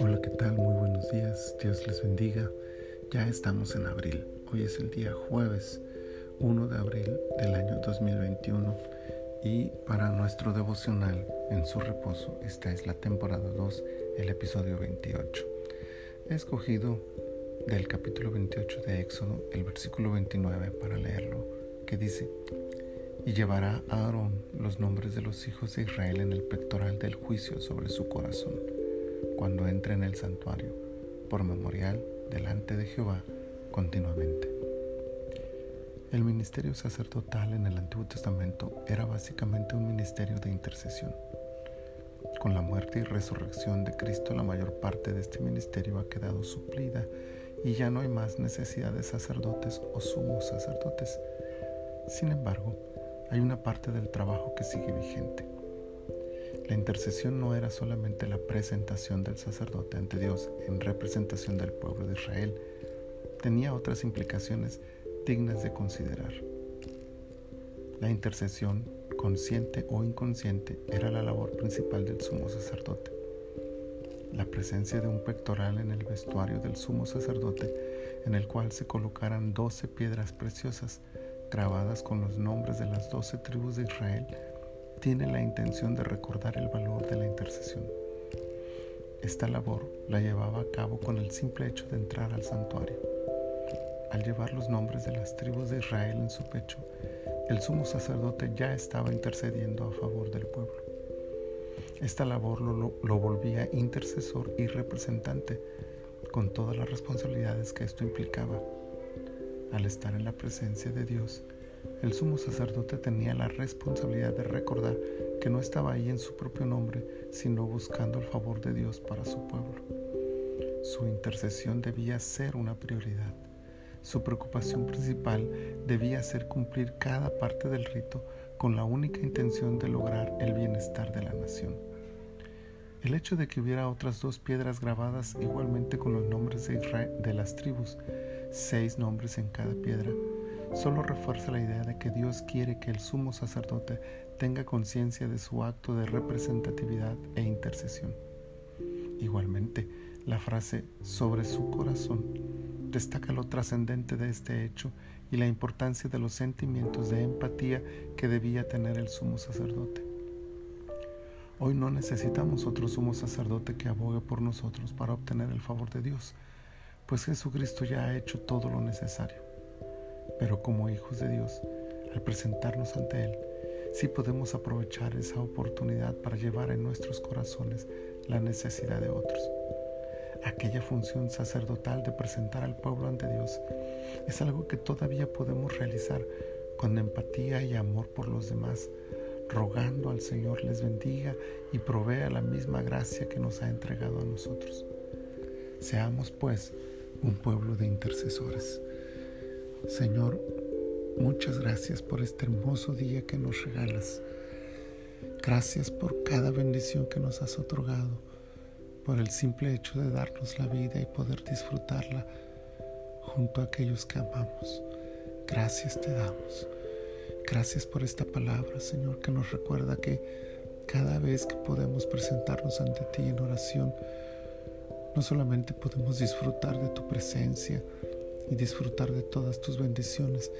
Hola, ¿qué tal? Muy buenos días. Dios les bendiga. Ya estamos en abril. Hoy es el día jueves 1 de abril del año 2021 y para nuestro devocional en su reposo, esta es la temporada 2, el episodio 28. He escogido del capítulo 28 de Éxodo el versículo 29 para leerlo, que dice, y llevará a Aarón los nombres de los hijos de Israel en el pectoral del juicio sobre su corazón, cuando entre en el santuario, por memorial delante de Jehová continuamente. El ministerio sacerdotal en el Antiguo Testamento era básicamente un ministerio de intercesión. Con la muerte y resurrección de Cristo la mayor parte de este ministerio ha quedado suplida y ya no hay más necesidad de sacerdotes o sumos sacerdotes. Sin embargo, hay una parte del trabajo que sigue vigente. La intercesión no era solamente la presentación del sacerdote ante Dios en representación del pueblo de Israel, tenía otras implicaciones dignas de considerar. La intercesión, consciente o inconsciente, era la labor principal del sumo sacerdote. La presencia de un pectoral en el vestuario del sumo sacerdote, en el cual se colocaran doce piedras preciosas grabadas con los nombres de las doce tribus de Israel, tiene la intención de recordar el valor de la intercesión. Esta labor la llevaba a cabo con el simple hecho de entrar al santuario. Al llevar los nombres de las tribus de Israel en su pecho, el sumo sacerdote ya estaba intercediendo a favor del pueblo. Esta labor lo, lo, volvía intercesor y representante con todas las responsabilidades que esto implicaba. Al estar en la presencia de Dios, el sumo sacerdote tenía la responsabilidad de recordar que no estaba ahí en su propio nombre, sino buscando el favor de Dios para su pueblo. Su intercesión debía ser una prioridad. Su preocupación principal debía ser cumplir cada parte del rito con la única intención de lograr el bienestar de la nación. El hecho de que hubiera otras dos piedras grabadas igualmente con los nombres de, de las tribus, seis nombres en cada piedra, solo refuerza la idea de que Dios quiere que el sumo sacerdote tenga conciencia de su acto de representatividad e intercesión. Igualmente, la frase sobre su corazón destaca lo trascendente de este hecho y la importancia de los sentimientos de empatía que debía tener el sumo sacerdote. Hoy no necesitamos otro sumo sacerdote que abogue por nosotros para obtener el favor de Dios, pues Jesucristo ya ha hecho todo lo necesario. Pero como hijos de Dios, al presentarnos ante Él, sí podemos aprovechar esa oportunidad para llevar en nuestros corazones la necesidad de otros aquella función sacerdotal de presentar al pueblo ante Dios es algo que todavía podemos realizar con empatía y amor por los demás, rogando al Señor les bendiga y provea la misma gracia que nos ha entregado a nosotros. Seamos pues un pueblo de intercesores. Señor, muchas gracias por este hermoso día que nos regalas. Gracias por cada bendición que nos has otorgado por el simple hecho de darnos la vida y poder disfrutarla junto a aquellos que amamos. Gracias te damos. Gracias por esta palabra, Señor, que nos recuerda que cada vez que podemos presentarnos ante ti en oración, no solamente podemos disfrutar de tu presencia y disfrutar de todas tus bendiciones,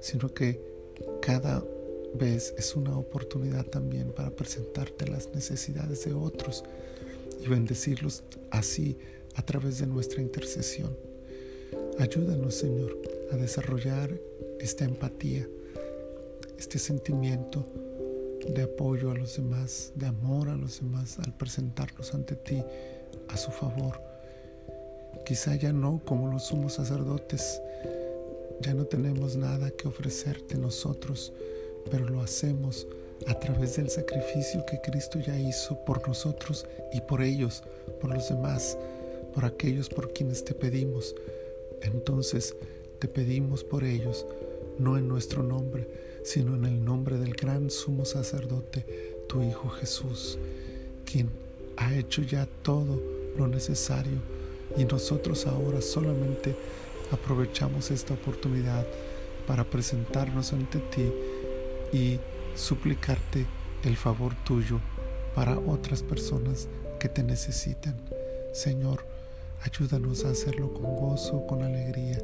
sino que cada vez es una oportunidad también para presentarte las necesidades de otros y bendecirlos así a través de nuestra intercesión. Ayúdanos, Señor, a desarrollar esta empatía, este sentimiento de apoyo a los demás, de amor a los demás al presentarnos ante ti a su favor. Quizá ya no como los sumos sacerdotes, ya no tenemos nada que ofrecerte nosotros, pero lo hacemos a través del sacrificio que Cristo ya hizo por nosotros y por ellos, por los demás, por aquellos por quienes te pedimos. Entonces te pedimos por ellos, no en nuestro nombre, sino en el nombre del gran sumo sacerdote, tu Hijo Jesús, quien ha hecho ya todo lo necesario y nosotros ahora solamente aprovechamos esta oportunidad para presentarnos ante ti y suplicarte el favor tuyo para otras personas que te necesitan. Señor, ayúdanos a hacerlo con gozo, con alegría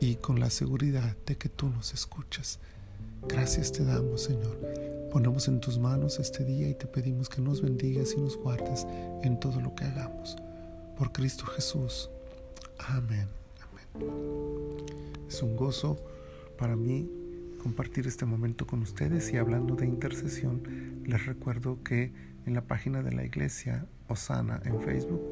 y con la seguridad de que tú nos escuchas. Gracias te damos, Señor. Ponemos en tus manos este día y te pedimos que nos bendigas y nos guardes en todo lo que hagamos. Por Cristo Jesús. Amén. Amén. Es un gozo para mí compartir este momento con ustedes y hablando de intercesión, les recuerdo que en la página de la iglesia Osana en Facebook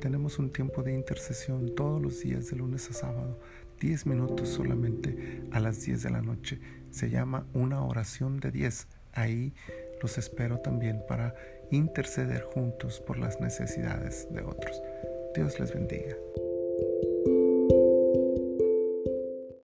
tenemos un tiempo de intercesión todos los días de lunes a sábado, 10 minutos solamente a las 10 de la noche. Se llama una oración de 10. Ahí los espero también para interceder juntos por las necesidades de otros. Dios les bendiga.